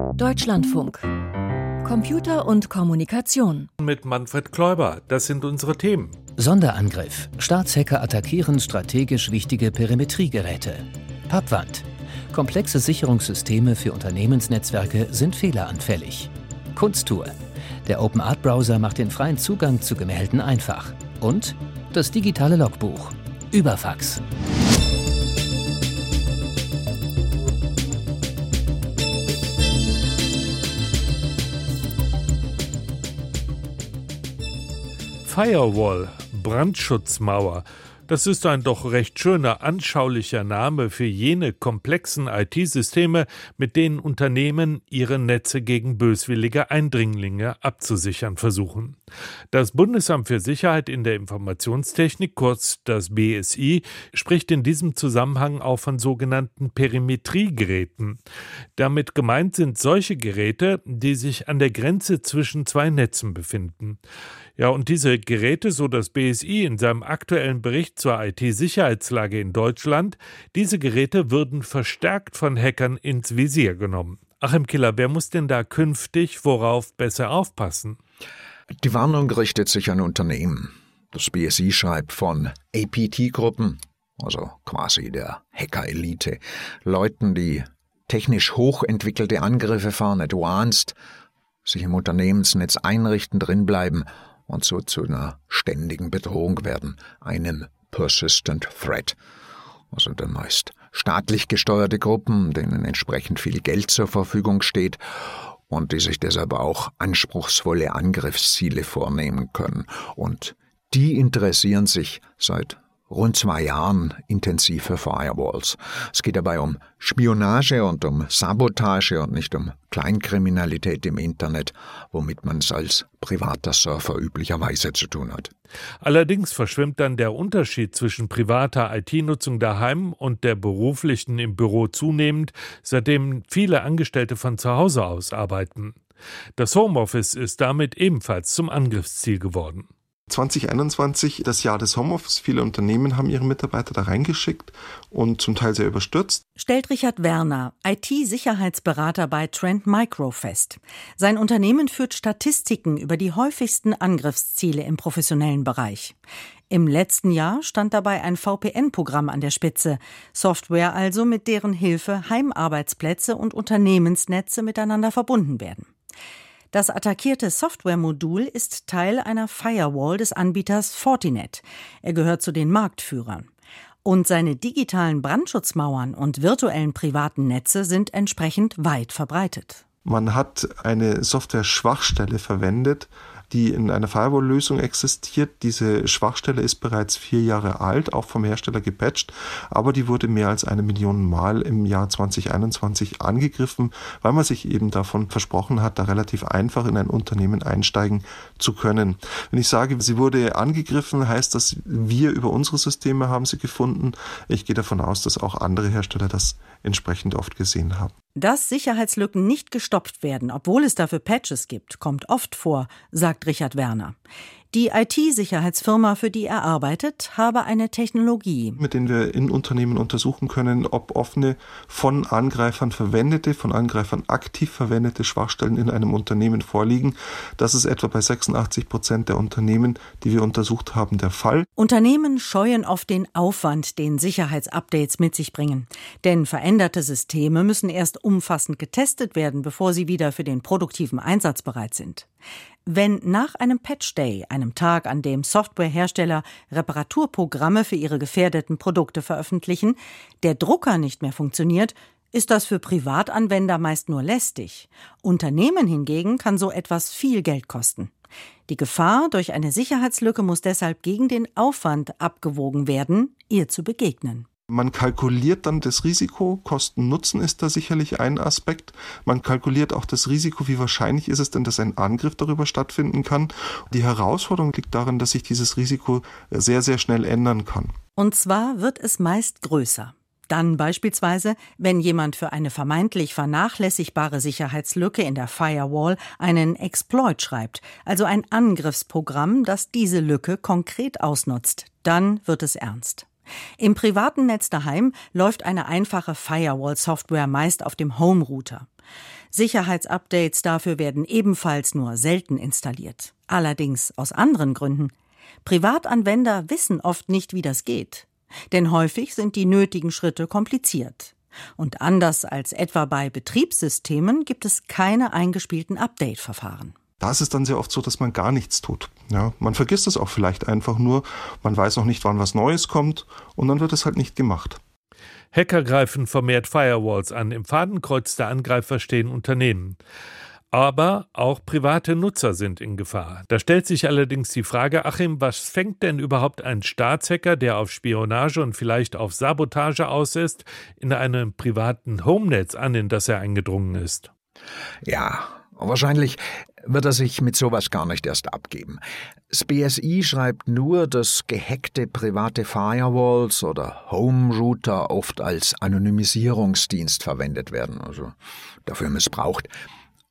Deutschlandfunk. Computer und Kommunikation. Mit Manfred Kläuber. Das sind unsere Themen. Sonderangriff. Staatshacker attackieren strategisch wichtige Perimetriegeräte. Pappwand. Komplexe Sicherungssysteme für Unternehmensnetzwerke sind fehleranfällig. Kunsttour. Der Open Art Browser macht den freien Zugang zu Gemälden einfach. Und das digitale Logbuch. Überfax. Firewall, Brandschutzmauer, das ist ein doch recht schöner, anschaulicher Name für jene komplexen IT-Systeme, mit denen Unternehmen ihre Netze gegen böswillige Eindringlinge abzusichern versuchen. Das Bundesamt für Sicherheit in der Informationstechnik, kurz das BSI, spricht in diesem Zusammenhang auch von sogenannten Perimetriegeräten. Damit gemeint sind solche Geräte, die sich an der Grenze zwischen zwei Netzen befinden. Ja, und diese Geräte, so das BSI in seinem aktuellen Bericht zur IT-Sicherheitslage in Deutschland, diese Geräte würden verstärkt von Hackern ins Visier genommen. Achim Killer, wer muss denn da künftig worauf besser aufpassen? Die Warnung richtet sich an Unternehmen. Das BSI schreibt von APT-Gruppen, also quasi der Hacker-Elite, Leuten, die technisch hochentwickelte Angriffe fahren, advanced, sich im Unternehmensnetz einrichten, drinbleiben und so zu einer ständigen Bedrohung werden, einem Persistent Threat. Also dann meist staatlich gesteuerte Gruppen, denen entsprechend viel Geld zur Verfügung steht und die sich deshalb auch anspruchsvolle Angriffsziele vornehmen können. Und die interessieren sich seit rund zwei Jahren intensive Firewalls. Es geht dabei um Spionage und um Sabotage und nicht um Kleinkriminalität im Internet, womit man es als privater Surfer üblicherweise zu tun hat. Allerdings verschwimmt dann der Unterschied zwischen privater IT-Nutzung daheim und der beruflichen im Büro zunehmend, seitdem viele Angestellte von zu Hause aus arbeiten. Das Homeoffice ist damit ebenfalls zum Angriffsziel geworden. 2021 das Jahr des Homeoffice. Viele Unternehmen haben ihre Mitarbeiter da reingeschickt und zum Teil sehr überstürzt. Stellt Richard Werner, IT-Sicherheitsberater bei Trend Micro fest. Sein Unternehmen führt Statistiken über die häufigsten Angriffsziele im professionellen Bereich. Im letzten Jahr stand dabei ein VPN-Programm an der Spitze, Software also, mit deren Hilfe Heimarbeitsplätze und Unternehmensnetze miteinander verbunden werden. Das attackierte Softwaremodul ist Teil einer Firewall des Anbieters Fortinet. Er gehört zu den Marktführern. Und seine digitalen Brandschutzmauern und virtuellen privaten Netze sind entsprechend weit verbreitet. Man hat eine Software-Schwachstelle verwendet, die in einer Firewall-Lösung existiert. Diese Schwachstelle ist bereits vier Jahre alt, auch vom Hersteller gepatcht, aber die wurde mehr als eine Million Mal im Jahr 2021 angegriffen, weil man sich eben davon versprochen hat, da relativ einfach in ein Unternehmen einsteigen zu können. Wenn ich sage, sie wurde angegriffen, heißt das, wir über unsere Systeme haben sie gefunden. Ich gehe davon aus, dass auch andere Hersteller das entsprechend oft gesehen haben. Dass Sicherheitslücken nicht gestoppt werden, obwohl es dafür Patches gibt, kommt oft vor, sagt Richard Werner. Die IT-Sicherheitsfirma, für die er arbeitet, habe eine Technologie, mit der wir in Unternehmen untersuchen können, ob offene, von Angreifern verwendete, von Angreifern aktiv verwendete Schwachstellen in einem Unternehmen vorliegen. Das ist etwa bei 86 Prozent der Unternehmen, die wir untersucht haben, der Fall. Unternehmen scheuen oft den Aufwand, den Sicherheitsupdates mit sich bringen. Denn veränderte Systeme müssen erst umfassend getestet werden, bevor sie wieder für den produktiven Einsatz bereit sind. Wenn nach einem Patch Day, einem Tag, an dem Softwarehersteller Reparaturprogramme für ihre gefährdeten Produkte veröffentlichen, der Drucker nicht mehr funktioniert, ist das für Privatanwender meist nur lästig. Unternehmen hingegen kann so etwas viel Geld kosten. Die Gefahr durch eine Sicherheitslücke muss deshalb gegen den Aufwand abgewogen werden, ihr zu begegnen. Man kalkuliert dann das Risiko, Kosten-Nutzen ist da sicherlich ein Aspekt. Man kalkuliert auch das Risiko, wie wahrscheinlich ist es denn, dass ein Angriff darüber stattfinden kann. Die Herausforderung liegt darin, dass sich dieses Risiko sehr, sehr schnell ändern kann. Und zwar wird es meist größer. Dann beispielsweise, wenn jemand für eine vermeintlich vernachlässigbare Sicherheitslücke in der Firewall einen Exploit schreibt, also ein Angriffsprogramm, das diese Lücke konkret ausnutzt, dann wird es ernst. Im privaten Netz daheim läuft eine einfache Firewall-Software meist auf dem Home-Router. Sicherheitsupdates dafür werden ebenfalls nur selten installiert. Allerdings aus anderen Gründen. Privatanwender wissen oft nicht, wie das geht. Denn häufig sind die nötigen Schritte kompliziert. Und anders als etwa bei Betriebssystemen gibt es keine eingespielten Update-Verfahren. Da ist es dann sehr oft so, dass man gar nichts tut. Ja, man vergisst es auch vielleicht einfach nur, man weiß auch nicht, wann was Neues kommt und dann wird es halt nicht gemacht. Hacker greifen vermehrt Firewalls an. Im Fadenkreuz der Angreifer stehen Unternehmen. Aber auch private Nutzer sind in Gefahr. Da stellt sich allerdings die Frage, Achim, was fängt denn überhaupt ein Staatshacker, der auf Spionage und vielleicht auf Sabotage aus ist, in einem privaten Homenetz an, in das er eingedrungen ist? Ja, wahrscheinlich wird er sich mit sowas gar nicht erst abgeben. Das BSI schreibt nur, dass gehackte private Firewalls oder Home Router oft als Anonymisierungsdienst verwendet werden, also dafür missbraucht.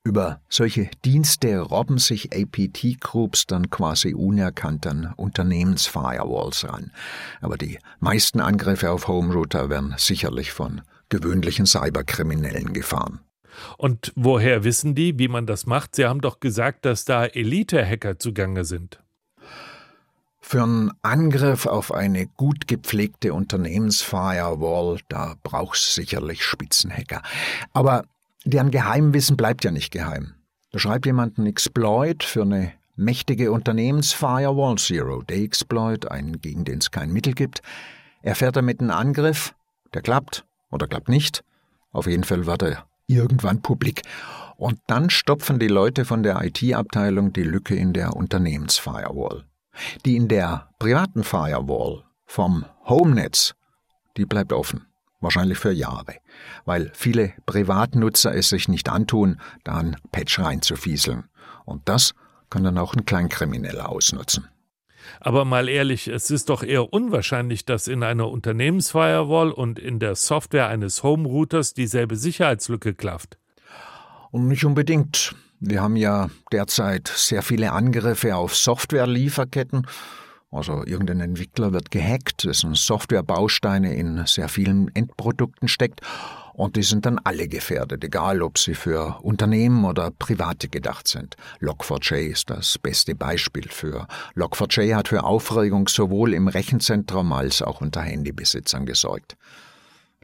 Über solche Dienste robben sich APT-Groups dann quasi unerkannt an Unternehmensfirewalls ran. Aber die meisten Angriffe auf Home Router werden sicherlich von gewöhnlichen Cyberkriminellen gefahren. Und woher wissen die, wie man das macht? Sie haben doch gesagt, dass da Elite-Hacker zugange sind. Für einen Angriff auf eine gut gepflegte Unternehmensfirewall, da brauchst sicherlich Spitzenhacker. Aber deren Geheimwissen bleibt ja nicht geheim. Da schreibt jemand einen Exploit für eine mächtige Unternehmensfirewall, Zero-Day-Exploit, einen, gegen den es kein Mittel gibt. Er fährt damit einen Angriff, der klappt oder klappt nicht. Auf jeden Fall wird er irgendwann publik. Und dann stopfen die Leute von der IT-Abteilung die Lücke in der Unternehmensfirewall. Die in der privaten Firewall vom Homenetz, die bleibt offen. Wahrscheinlich für Jahre, weil viele Privatnutzer es sich nicht antun, da ein Patch reinzufieseln. Und das kann dann auch ein Kleinkrimineller ausnutzen. Aber mal ehrlich, es ist doch eher unwahrscheinlich, dass in einer Unternehmensfirewall und in der Software eines Home-Routers dieselbe Sicherheitslücke klafft. Und nicht unbedingt. Wir haben ja derzeit sehr viele Angriffe auf Software-Lieferketten. Also irgendein Entwickler wird gehackt, dessen Softwarebausteine in sehr vielen Endprodukten steckt und die sind dann alle gefährdet, egal ob sie für Unternehmen oder Private gedacht sind. Log4j ist das beste Beispiel für. Log4j hat für Aufregung sowohl im Rechenzentrum als auch unter Handybesitzern gesorgt.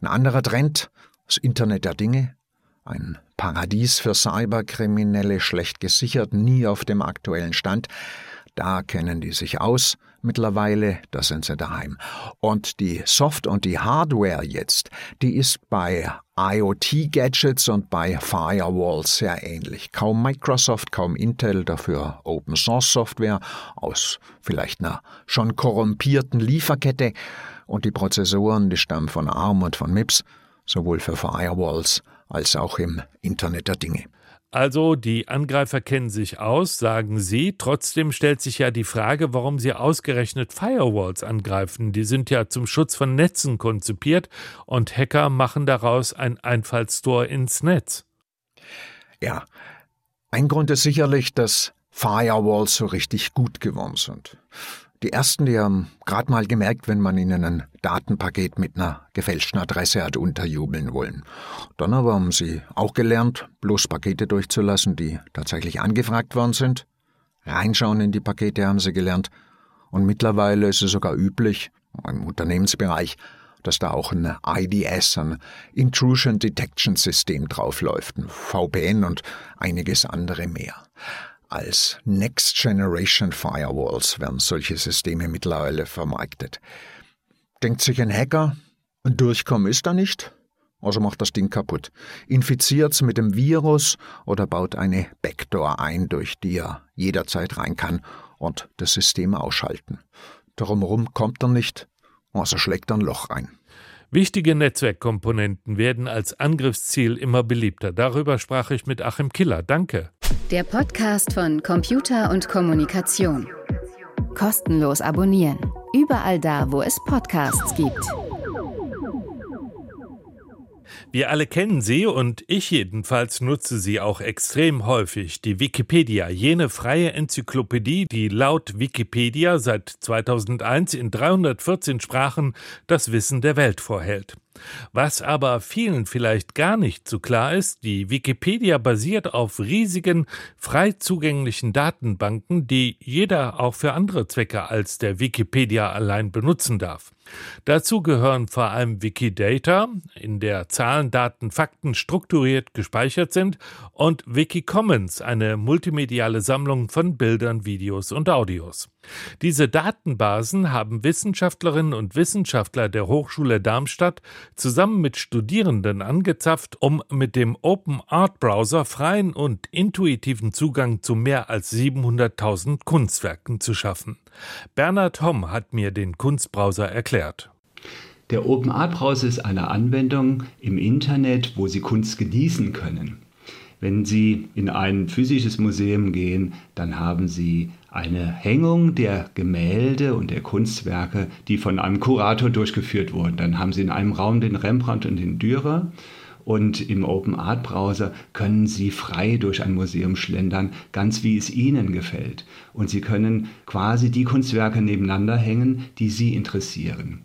Ein anderer Trend, das Internet der Dinge. Ein Paradies für Cyberkriminelle, schlecht gesichert, nie auf dem aktuellen Stand. Da kennen die sich aus. Mittlerweile, da sind sie daheim. Und die Soft- und die Hardware jetzt, die ist bei IoT-Gadgets und bei Firewalls sehr ähnlich. Kaum Microsoft, kaum Intel, dafür Open-Source-Software aus vielleicht einer schon korrumpierten Lieferkette. Und die Prozessoren, die stammen von ARM und von MIPS, sowohl für Firewalls als auch im Internet der Dinge. Also die Angreifer kennen sich aus, sagen sie. Trotzdem stellt sich ja die Frage, warum sie ausgerechnet Firewalls angreifen. Die sind ja zum Schutz von Netzen konzipiert und Hacker machen daraus ein Einfallstor ins Netz. Ja, ein Grund ist sicherlich, dass Firewalls so richtig gut geworden sind. Die ersten, die haben gerade mal gemerkt, wenn man ihnen ein Datenpaket mit einer gefälschten Adresse hat unterjubeln wollen. Dann aber haben sie auch gelernt, bloß Pakete durchzulassen, die tatsächlich angefragt worden sind. Reinschauen in die Pakete haben sie gelernt. Und mittlerweile ist es sogar üblich, im Unternehmensbereich, dass da auch ein IDS, ein Intrusion Detection System draufläuft, ein VPN und einiges andere mehr. Als Next Generation Firewalls werden solche Systeme mittlerweile vermarktet. Denkt sich ein Hacker, Durchkommen ist da nicht, also macht das Ding kaputt, infiziert's mit dem Virus oder baut eine Backdoor ein, durch die er jederzeit rein kann und das System ausschalten. Drumherum kommt er nicht, also schlägt er ein Loch ein. Wichtige Netzwerkkomponenten werden als Angriffsziel immer beliebter. Darüber sprach ich mit Achim Killer. Danke. Der Podcast von Computer und Kommunikation. Kostenlos abonnieren. Überall da, wo es Podcasts gibt. Wir alle kennen sie und ich jedenfalls nutze sie auch extrem häufig, die Wikipedia, jene freie Enzyklopädie, die laut Wikipedia seit 2001 in 314 Sprachen das Wissen der Welt vorhält. Was aber vielen vielleicht gar nicht so klar ist, die Wikipedia basiert auf riesigen, frei zugänglichen Datenbanken, die jeder auch für andere Zwecke als der Wikipedia allein benutzen darf. Dazu gehören vor allem Wikidata, in der Zahlen, Daten, Fakten strukturiert gespeichert sind, und Wikicommons, eine multimediale Sammlung von Bildern, Videos und Audios. Diese Datenbasen haben Wissenschaftlerinnen und Wissenschaftler der Hochschule Darmstadt zusammen mit Studierenden angezapft, um mit dem Open Art Browser freien und intuitiven Zugang zu mehr als 700.000 Kunstwerken zu schaffen. Bernhard Homm hat mir den Kunstbrowser erklärt. Der Open Art Browser ist eine Anwendung im Internet, wo Sie Kunst genießen können. Wenn Sie in ein physisches Museum gehen, dann haben Sie eine Hängung der Gemälde und der Kunstwerke, die von einem Kurator durchgeführt wurden. Dann haben Sie in einem Raum den Rembrandt und den Dürer und im Open Art Browser können Sie frei durch ein Museum schlendern, ganz wie es Ihnen gefällt. Und Sie können quasi die Kunstwerke nebeneinander hängen, die Sie interessieren.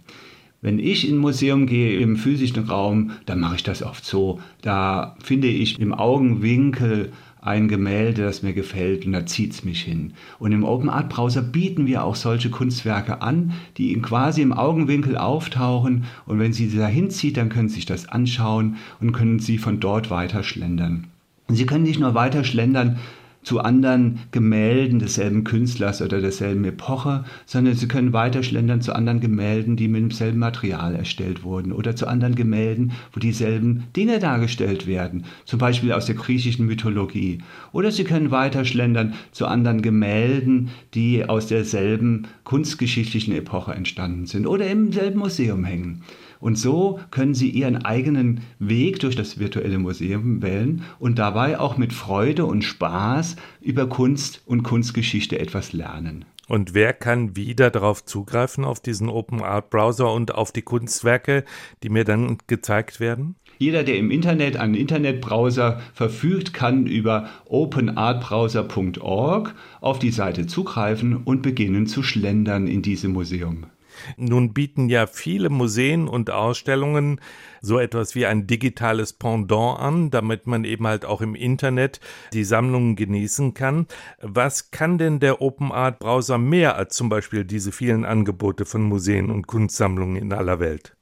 Wenn ich in ein Museum gehe im physischen Raum, dann mache ich das oft so. Da finde ich im Augenwinkel ein Gemälde, das mir gefällt und da zieht es mich hin. Und im Open Art Browser bieten wir auch solche Kunstwerke an, die quasi im Augenwinkel auftauchen und wenn Sie sie da hinzieht, dann können Sie sich das anschauen und können Sie von dort weiter schlendern. Sie können nicht nur weiter schlendern, zu anderen Gemälden desselben Künstlers oder derselben Epoche, sondern sie können weiterschlendern zu anderen Gemälden, die mit demselben Material erstellt wurden oder zu anderen Gemälden, wo dieselben Dinge dargestellt werden, zum Beispiel aus der griechischen Mythologie. Oder sie können weiterschlendern zu anderen Gemälden, die aus derselben kunstgeschichtlichen Epoche entstanden sind oder im selben Museum hängen. Und so können Sie Ihren eigenen Weg durch das virtuelle Museum wählen und dabei auch mit Freude und Spaß über Kunst und Kunstgeschichte etwas lernen. Und wer kann wieder darauf zugreifen, auf diesen Open Art Browser und auf die Kunstwerke, die mir dann gezeigt werden? Jeder, der im Internet einen Internetbrowser verfügt, kann über openartbrowser.org auf die Seite zugreifen und beginnen zu schlendern in diesem Museum. Nun bieten ja viele Museen und Ausstellungen so etwas wie ein digitales Pendant an, damit man eben halt auch im Internet die Sammlungen genießen kann. Was kann denn der Open Art Browser mehr als zum Beispiel diese vielen Angebote von Museen und Kunstsammlungen in aller Welt?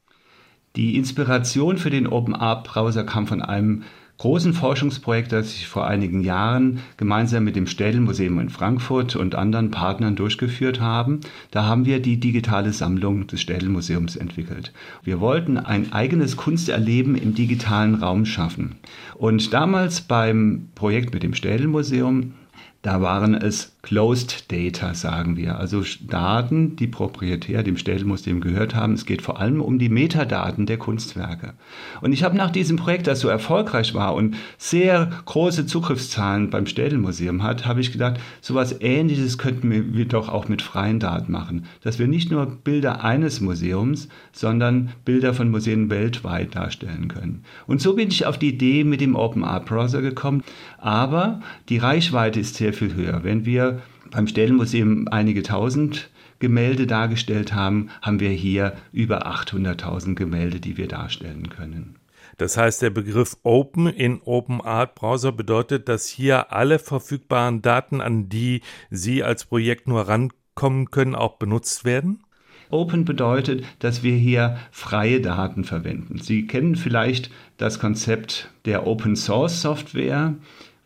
Die Inspiration für den Open Art Browser kam von einem großen Forschungsprojekt, das ich vor einigen Jahren gemeinsam mit dem Städelmuseum in Frankfurt und anderen Partnern durchgeführt haben. Da haben wir die digitale Sammlung des Städelmuseums entwickelt. Wir wollten ein eigenes Kunsterleben im digitalen Raum schaffen. Und damals beim Projekt mit dem Städelmuseum da waren es Closed Data, sagen wir, also Daten, die proprietär dem Städelmuseum gehört haben. Es geht vor allem um die Metadaten der Kunstwerke. Und ich habe nach diesem Projekt, das so erfolgreich war und sehr große Zugriffszahlen beim Städelmuseum hat, habe ich gedacht, so etwas Ähnliches könnten wir doch auch mit freien Daten machen. Dass wir nicht nur Bilder eines Museums, sondern Bilder von Museen weltweit darstellen können. Und so bin ich auf die Idee mit dem Open Art Browser gekommen. Aber die Reichweite ist sehr viel höher. Wenn wir beim Stellenmuseum einige tausend Gemälde dargestellt haben, haben wir hier über 800.000 Gemälde, die wir darstellen können. Das heißt, der Begriff Open in Open Art Browser bedeutet, dass hier alle verfügbaren Daten, an die Sie als Projekt nur rankommen können, auch benutzt werden? Open bedeutet, dass wir hier freie Daten verwenden. Sie kennen vielleicht das Konzept der Open Source Software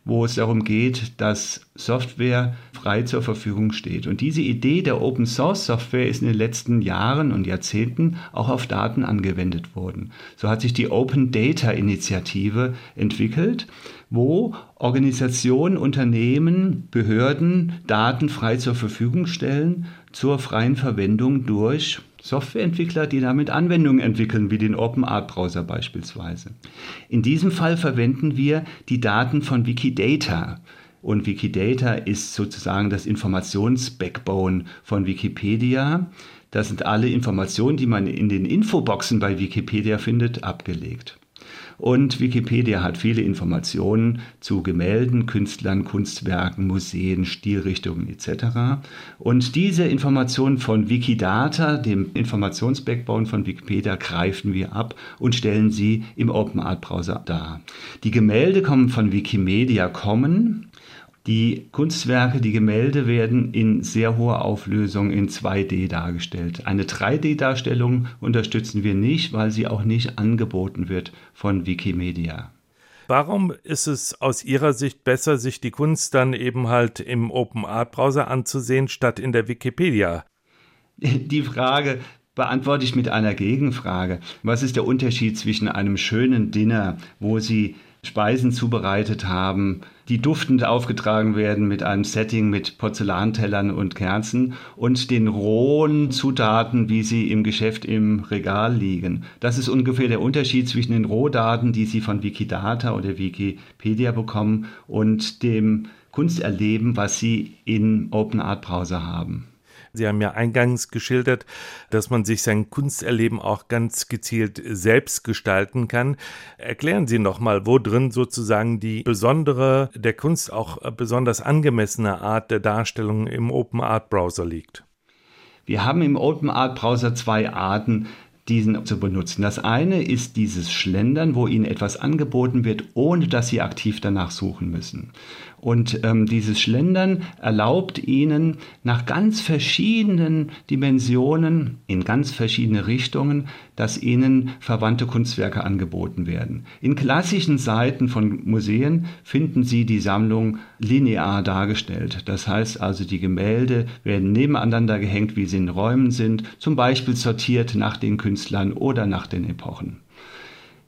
wo es darum geht, dass Software frei zur Verfügung steht. Und diese Idee der Open Source Software ist in den letzten Jahren und Jahrzehnten auch auf Daten angewendet worden. So hat sich die Open Data Initiative entwickelt, wo Organisationen, Unternehmen, Behörden Daten frei zur Verfügung stellen zur freien Verwendung durch Softwareentwickler, die damit Anwendungen entwickeln, wie den Open Art Browser beispielsweise. In diesem Fall verwenden wir die Daten von Wikidata. Und Wikidata ist sozusagen das Informationsbackbone von Wikipedia. Da sind alle Informationen, die man in den Infoboxen bei Wikipedia findet, abgelegt. Und Wikipedia hat viele Informationen zu Gemälden, Künstlern, Kunstwerken, Museen, Stilrichtungen etc. Und diese Informationen von Wikidata, dem Informationsbackbone von Wikipedia, greifen wir ab und stellen sie im Open Art Browser dar. Die Gemälde kommen von Wikimedia kommen die Kunstwerke, die Gemälde werden in sehr hoher Auflösung in 2D dargestellt. Eine 3D-Darstellung unterstützen wir nicht, weil sie auch nicht angeboten wird von Wikimedia. Warum ist es aus Ihrer Sicht besser, sich die Kunst dann eben halt im Open Art Browser anzusehen, statt in der Wikipedia? Die Frage beantworte ich mit einer Gegenfrage. Was ist der Unterschied zwischen einem schönen Dinner, wo Sie Speisen zubereitet haben, die duftend aufgetragen werden mit einem Setting mit Porzellantellern und Kerzen und den rohen Zutaten, wie sie im Geschäft im Regal liegen. Das ist ungefähr der Unterschied zwischen den Rohdaten, die Sie von Wikidata oder Wikipedia bekommen und dem Kunsterleben, was Sie in Open Art Browser haben. Sie haben ja eingangs geschildert, dass man sich sein Kunsterleben auch ganz gezielt selbst gestalten kann. Erklären Sie nochmal, wo drin sozusagen die besondere, der Kunst auch besonders angemessene Art der Darstellung im Open Art Browser liegt. Wir haben im Open Art Browser zwei Arten, diesen zu benutzen. Das eine ist dieses Schlendern, wo Ihnen etwas angeboten wird, ohne dass Sie aktiv danach suchen müssen. Und ähm, dieses Schlendern erlaubt ihnen nach ganz verschiedenen Dimensionen, in ganz verschiedene Richtungen, dass ihnen verwandte Kunstwerke angeboten werden. In klassischen Seiten von Museen finden Sie die Sammlung linear dargestellt. Das heißt also, die Gemälde werden nebeneinander gehängt, wie sie in Räumen sind, zum Beispiel sortiert nach den Künstlern oder nach den Epochen.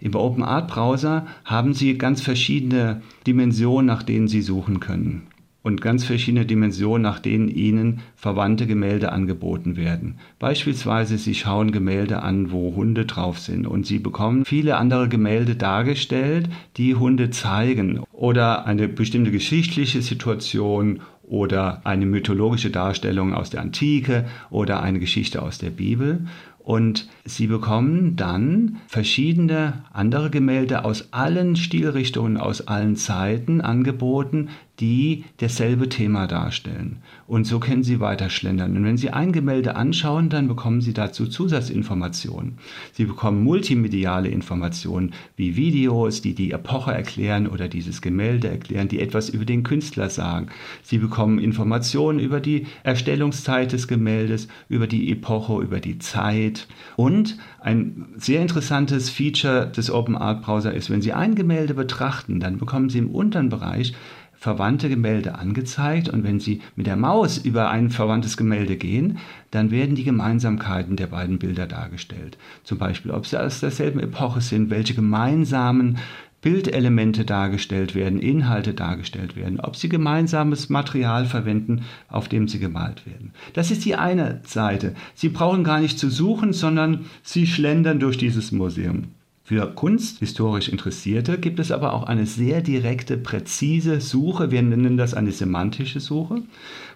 Im Open Art Browser haben Sie ganz verschiedene Dimensionen, nach denen Sie suchen können. Und ganz verschiedene Dimensionen, nach denen Ihnen verwandte Gemälde angeboten werden. Beispielsweise Sie schauen Gemälde an, wo Hunde drauf sind und Sie bekommen viele andere Gemälde dargestellt, die Hunde zeigen. Oder eine bestimmte geschichtliche Situation oder eine mythologische Darstellung aus der Antike oder eine Geschichte aus der Bibel. Und sie bekommen dann verschiedene andere Gemälde aus allen Stilrichtungen, aus allen Zeiten angeboten, die dasselbe Thema darstellen. Und so können Sie weiter schlendern. Und wenn Sie ein Gemälde anschauen, dann bekommen Sie dazu Zusatzinformationen. Sie bekommen multimediale Informationen wie Videos, die die Epoche erklären oder dieses Gemälde erklären, die etwas über den Künstler sagen. Sie bekommen Informationen über die Erstellungszeit des Gemäldes, über die Epoche, über die Zeit. Und ein sehr interessantes Feature des Open Art Browser ist, wenn Sie ein Gemälde betrachten, dann bekommen Sie im unteren Bereich verwandte Gemälde angezeigt und wenn Sie mit der Maus über ein verwandtes Gemälde gehen, dann werden die Gemeinsamkeiten der beiden Bilder dargestellt. Zum Beispiel, ob sie aus derselben Epoche sind, welche gemeinsamen Bildelemente dargestellt werden, Inhalte dargestellt werden, ob sie gemeinsames Material verwenden, auf dem sie gemalt werden. Das ist die eine Seite. Sie brauchen gar nicht zu suchen, sondern sie schlendern durch dieses Museum. Für kunsthistorisch Interessierte gibt es aber auch eine sehr direkte, präzise Suche. Wir nennen das eine semantische Suche,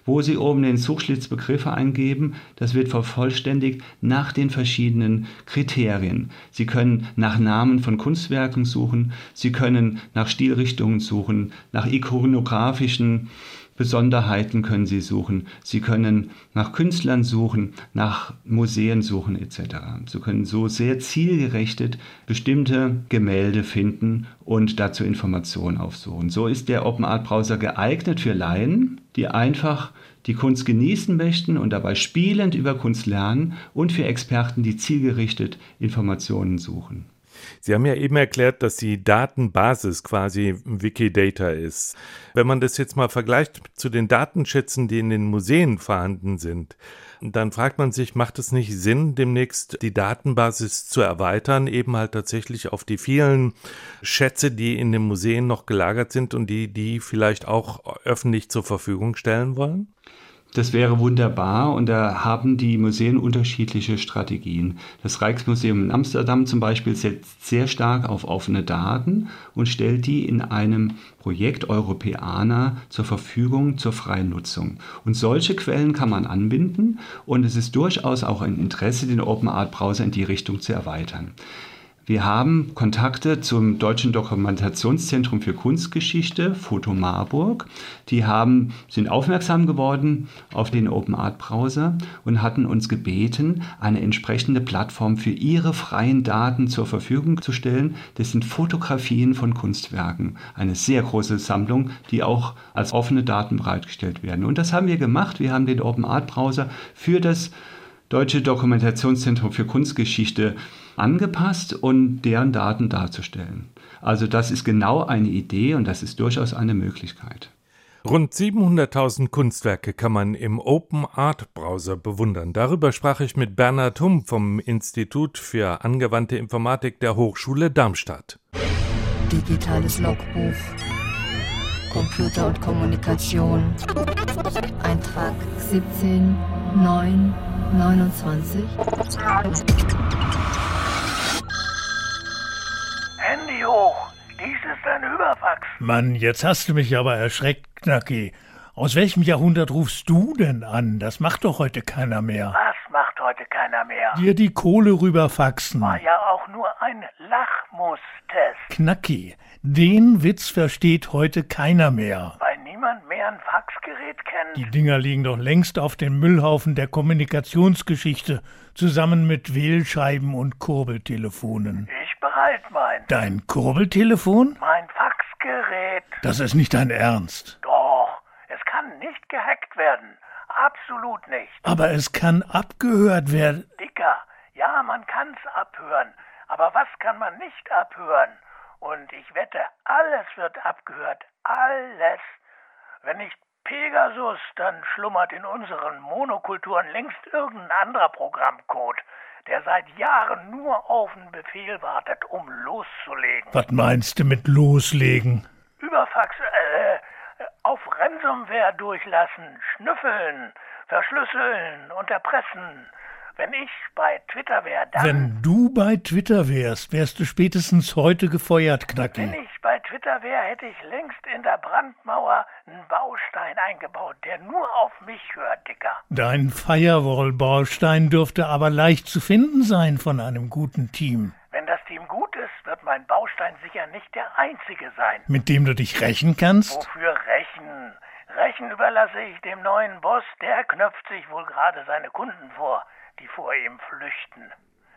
wo Sie oben den Suchschlitz Begriffe eingeben. Das wird vervollständigt nach den verschiedenen Kriterien. Sie können nach Namen von Kunstwerken suchen. Sie können nach Stilrichtungen suchen, nach ikonografischen Besonderheiten können Sie suchen. Sie können nach Künstlern suchen, nach Museen suchen etc. Sie können so sehr zielgerichtet bestimmte Gemälde finden und dazu Informationen aufsuchen. So ist der Open Art Browser geeignet für Laien, die einfach die Kunst genießen möchten und dabei spielend über Kunst lernen und für Experten, die zielgerichtet Informationen suchen. Sie haben ja eben erklärt, dass die Datenbasis quasi Wikidata ist. Wenn man das jetzt mal vergleicht zu den Datenschätzen, die in den Museen vorhanden sind, dann fragt man sich, macht es nicht Sinn, demnächst die Datenbasis zu erweitern, eben halt tatsächlich auf die vielen Schätze, die in den Museen noch gelagert sind und die die vielleicht auch öffentlich zur Verfügung stellen wollen? Das wäre wunderbar und da haben die Museen unterschiedliche Strategien. Das Rijksmuseum in Amsterdam zum Beispiel setzt sehr stark auf offene Daten und stellt die in einem Projekt Europäer zur Verfügung zur freien Nutzung. Und solche Quellen kann man anbinden und es ist durchaus auch ein Interesse, den Open Art Browser in die Richtung zu erweitern. Wir haben Kontakte zum Deutschen Dokumentationszentrum für Kunstgeschichte, Foto Marburg. Die haben, sind aufmerksam geworden auf den Open Art Browser und hatten uns gebeten, eine entsprechende Plattform für ihre freien Daten zur Verfügung zu stellen. Das sind Fotografien von Kunstwerken. Eine sehr große Sammlung, die auch als offene Daten bereitgestellt werden. Und das haben wir gemacht. Wir haben den Open Art Browser für das Deutsche Dokumentationszentrum für Kunstgeschichte angepasst und deren Daten darzustellen. Also das ist genau eine Idee und das ist durchaus eine Möglichkeit. Rund 700.000 Kunstwerke kann man im Open Art Browser bewundern. Darüber sprach ich mit Bernhard Humm vom Institut für angewandte Informatik der Hochschule Darmstadt. Digitales Logbuch. Computer und Kommunikation. Eintrag 17 9 29. Handy hoch. Dies ist ein Überfax. Mann, jetzt hast du mich aber erschreckt, Knacki. Aus welchem Jahrhundert rufst du denn an? Das macht doch heute keiner mehr. Was macht heute keiner mehr? Dir die Kohle rüberfaxen. War ja auch nur ein Lachmustest. Knacki, den Witz versteht heute keiner mehr. Weil niemand Faxgerät kennt. Die Dinger liegen doch längst auf dem Müllhaufen der Kommunikationsgeschichte, zusammen mit Wählscheiben und Kurbeltelefonen. Ich bereit mein. Dein Kurbeltelefon? Mein Faxgerät. Das ist nicht dein Ernst. Doch, es kann nicht gehackt werden. Absolut nicht. Aber es kann abgehört werden. Dicker, ja, man kann's abhören. Aber was kann man nicht abhören? Und ich wette, alles wird abgehört. Alles. Wenn nicht Pegasus, dann schlummert in unseren Monokulturen längst irgendein anderer Programmcode, der seit Jahren nur auf einen Befehl wartet, um loszulegen. Was meinst du mit loslegen? Überfax, äh, auf Ransomware durchlassen, schnüffeln, verschlüsseln und erpressen. Wenn ich bei Twitter wäre, dann. Wenn du bei Twitter wärst, wärst du spätestens heute gefeuert, Knacki. Wenn ich bei Twitter wäre, hätte ich längst in der Brandmauer einen Baustein eingebaut, der nur auf mich hört, Dicker. Dein Firewall-Baustein dürfte aber leicht zu finden sein von einem guten Team. Wenn das Team gut ist, wird mein Baustein sicher nicht der einzige sein. Mit dem du dich rächen kannst? Wofür rächen? Rächen überlasse ich dem neuen Boss, der knöpft sich wohl gerade seine Kunden vor die vor ihm flüchten.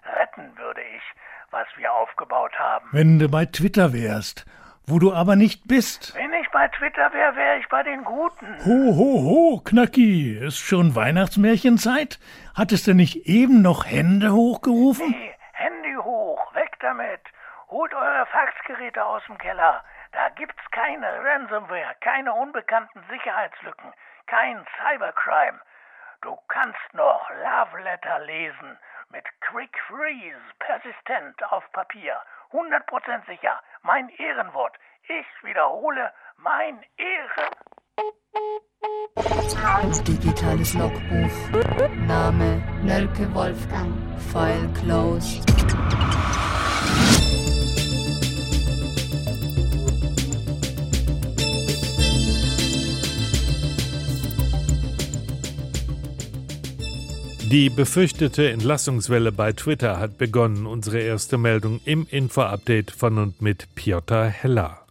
Retten würde ich, was wir aufgebaut haben. Wenn du bei Twitter wärst, wo du aber nicht bist. Wenn ich bei Twitter wäre, wäre ich bei den Guten. Ho, ho, ho, Knacki, ist schon Weihnachtsmärchenzeit? Hattest du nicht eben noch Hände hochgerufen? Nee, Handy hoch, weg damit. Holt eure Faxgeräte aus dem Keller. Da gibt's keine Ransomware, keine unbekannten Sicherheitslücken, kein Cybercrime. Du kannst noch Love Letter lesen mit Quick Freeze, persistent auf Papier. 100% sicher. Mein Ehrenwort. Ich wiederhole, mein Ehren. Digitales Logbuch. Name Nölke Wolfgang. File closed. Die befürchtete Entlassungswelle bei Twitter hat begonnen. Unsere erste Meldung im Info-Update von und mit Piotr Heller.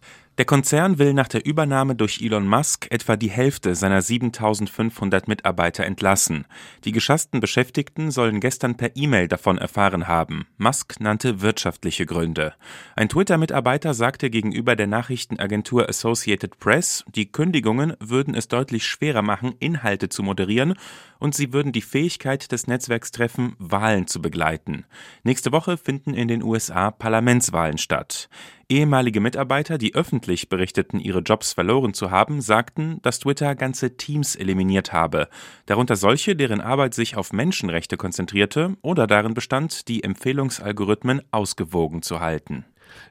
Der Konzern will nach der Übernahme durch Elon Musk etwa die Hälfte seiner 7500 Mitarbeiter entlassen. Die geschassten Beschäftigten sollen gestern per E-Mail davon erfahren haben. Musk nannte wirtschaftliche Gründe. Ein Twitter-Mitarbeiter sagte gegenüber der Nachrichtenagentur Associated Press, die Kündigungen würden es deutlich schwerer machen, Inhalte zu moderieren und sie würden die Fähigkeit des Netzwerks treffen, Wahlen zu begleiten. Nächste Woche finden in den USA Parlamentswahlen statt. Ehemalige Mitarbeiter, die öffentlich berichteten, ihre Jobs verloren zu haben, sagten, dass Twitter ganze Teams eliminiert habe, darunter solche, deren Arbeit sich auf Menschenrechte konzentrierte oder darin bestand, die Empfehlungsalgorithmen ausgewogen zu halten.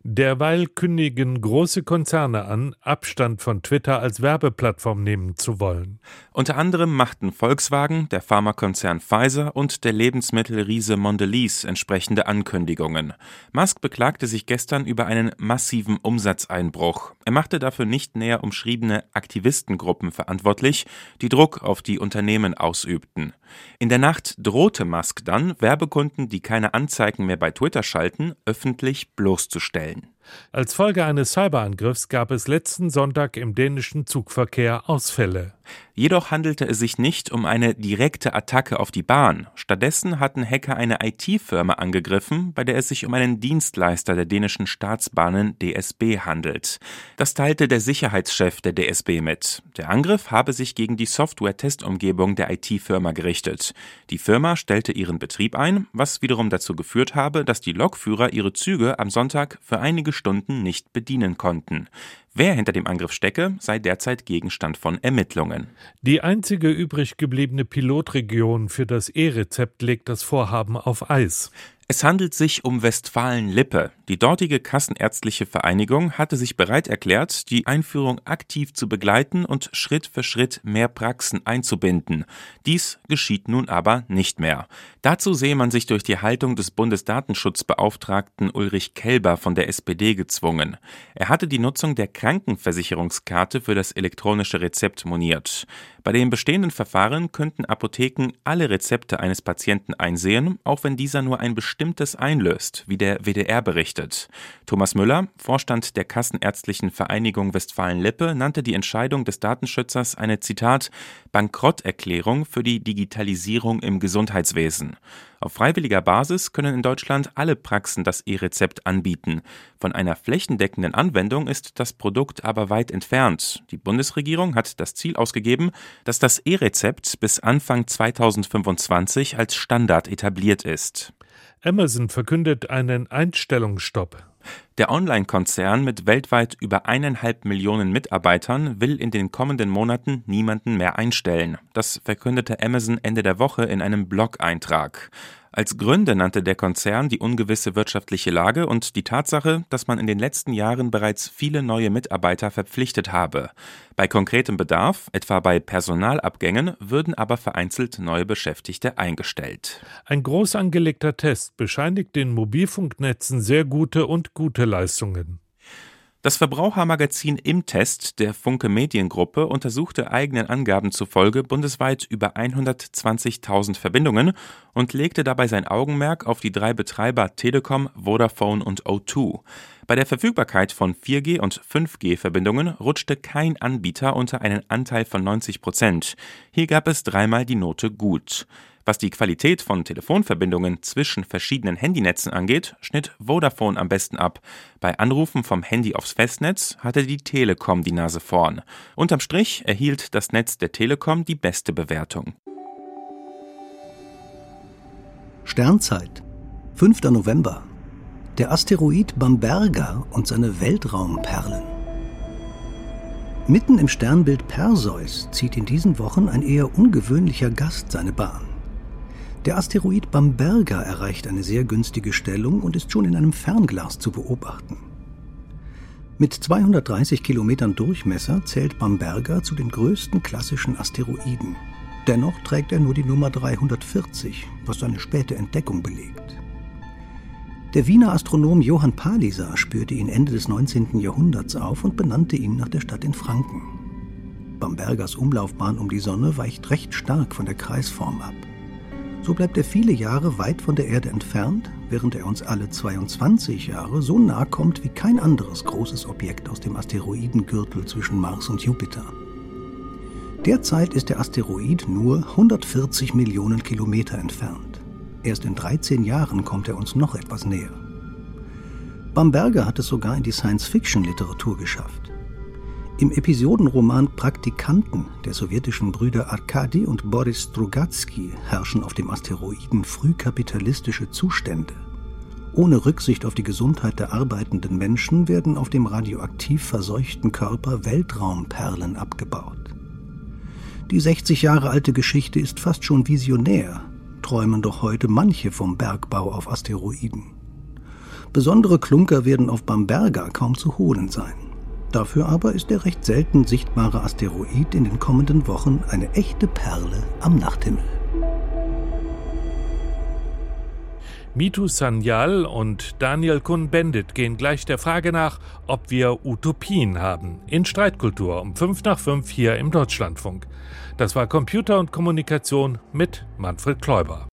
Derweil kündigen große Konzerne an, Abstand von Twitter als Werbeplattform nehmen zu wollen. Unter anderem machten Volkswagen, der Pharmakonzern Pfizer und der Lebensmittelriese Mondelez entsprechende Ankündigungen. Musk beklagte sich gestern über einen massiven Umsatzeinbruch. Er machte dafür nicht näher umschriebene Aktivistengruppen verantwortlich, die Druck auf die Unternehmen ausübten. In der Nacht drohte Musk dann, Werbekunden, die keine Anzeigen mehr bei Twitter schalten, öffentlich bloßzustellen stellen. Als Folge eines Cyberangriffs gab es letzten Sonntag im dänischen Zugverkehr Ausfälle. Jedoch handelte es sich nicht um eine direkte Attacke auf die Bahn. Stattdessen hatten Hacker eine IT-Firma angegriffen, bei der es sich um einen Dienstleister der dänischen Staatsbahnen DSB handelt. Das teilte der Sicherheitschef der DSB mit. Der Angriff habe sich gegen die Software-Testumgebung der IT-Firma gerichtet. Die Firma stellte ihren Betrieb ein, was wiederum dazu geführt habe, dass die Lokführer ihre Züge am Sonntag für einige Stunden nicht bedienen konnten. Wer hinter dem Angriff stecke, sei derzeit Gegenstand von Ermittlungen. Die einzige übrig gebliebene Pilotregion für das E-Rezept legt das Vorhaben auf Eis. Es handelt sich um Westfalen-Lippe. Die dortige Kassenärztliche Vereinigung hatte sich bereit erklärt, die Einführung aktiv zu begleiten und Schritt für Schritt mehr Praxen einzubinden. Dies geschieht nun aber nicht mehr. Dazu sehe man sich durch die Haltung des Bundesdatenschutzbeauftragten Ulrich Kelber von der SPD gezwungen. Er hatte die Nutzung der Krankenversicherungskarte für das elektronische Rezept moniert. Bei dem bestehenden Verfahren könnten Apotheken alle Rezepte eines Patienten einsehen, auch wenn dieser nur ein Bestimmtes einlöst, wie der WDR berichtet. Thomas Müller, Vorstand der Kassenärztlichen Vereinigung Westfalen-Lippe, nannte die Entscheidung des Datenschützers eine Zitat Bankrotterklärung für die Digitalisierung im Gesundheitswesen. Auf freiwilliger Basis können in Deutschland alle Praxen das E-Rezept anbieten. Von einer flächendeckenden Anwendung ist das Produkt aber weit entfernt. Die Bundesregierung hat das Ziel ausgegeben, dass das E-Rezept bis Anfang 2025 als Standard etabliert ist. Amazon verkündet einen Einstellungsstopp. Der Online-Konzern mit weltweit über eineinhalb Millionen Mitarbeitern will in den kommenden Monaten niemanden mehr einstellen. Das verkündete Amazon Ende der Woche in einem Blog-Eintrag. Als Gründe nannte der Konzern die ungewisse wirtschaftliche Lage und die Tatsache, dass man in den letzten Jahren bereits viele neue Mitarbeiter verpflichtet habe. Bei konkretem Bedarf, etwa bei Personalabgängen, würden aber vereinzelt neue Beschäftigte eingestellt. Ein groß angelegter Test bescheinigt den Mobilfunknetzen sehr gute und gute Leistungen. Das Verbrauchermagazin Im Test der Funke Mediengruppe untersuchte eigenen Angaben zufolge bundesweit über 120.000 Verbindungen und legte dabei sein Augenmerk auf die drei Betreiber Telekom, Vodafone und O2. Bei der Verfügbarkeit von 4G und 5G-Verbindungen rutschte kein Anbieter unter einen Anteil von 90 Prozent. Hier gab es dreimal die Note gut. Was die Qualität von Telefonverbindungen zwischen verschiedenen Handynetzen angeht, schnitt Vodafone am besten ab. Bei Anrufen vom Handy aufs Festnetz hatte die Telekom die Nase vorn. Unterm Strich erhielt das Netz der Telekom die beste Bewertung. Sternzeit, 5. November. Der Asteroid Bamberger und seine Weltraumperlen. Mitten im Sternbild Perseus zieht in diesen Wochen ein eher ungewöhnlicher Gast seine Bahn. Der Asteroid Bamberger erreicht eine sehr günstige Stellung und ist schon in einem Fernglas zu beobachten. Mit 230 Kilometern Durchmesser zählt Bamberger zu den größten klassischen Asteroiden. Dennoch trägt er nur die Nummer 340, was seine späte Entdeckung belegt. Der Wiener Astronom Johann Palisa spürte ihn Ende des 19. Jahrhunderts auf und benannte ihn nach der Stadt in Franken. Bambergers Umlaufbahn um die Sonne weicht recht stark von der Kreisform ab. So bleibt er viele Jahre weit von der Erde entfernt, während er uns alle 22 Jahre so nahe kommt wie kein anderes großes Objekt aus dem Asteroidengürtel zwischen Mars und Jupiter. Derzeit ist der Asteroid nur 140 Millionen Kilometer entfernt. Erst in 13 Jahren kommt er uns noch etwas näher. Bamberger hat es sogar in die Science-Fiction-Literatur geschafft. Im Episodenroman Praktikanten der sowjetischen Brüder Arkadi und Boris Strugatsky herrschen auf dem Asteroiden frühkapitalistische Zustände. Ohne Rücksicht auf die Gesundheit der arbeitenden Menschen werden auf dem radioaktiv verseuchten Körper Weltraumperlen abgebaut. Die 60 Jahre alte Geschichte ist fast schon visionär, träumen doch heute manche vom Bergbau auf Asteroiden. Besondere Klunker werden auf Bamberga kaum zu holen sein. Dafür aber ist der recht selten sichtbare Asteroid in den kommenden Wochen eine echte Perle am Nachthimmel. Mitu Sanyal und Daniel Kuhn-Bendit gehen gleich der Frage nach, ob wir Utopien haben. In Streitkultur um 5 nach 5 hier im Deutschlandfunk. Das war Computer und Kommunikation mit Manfred Kläuber.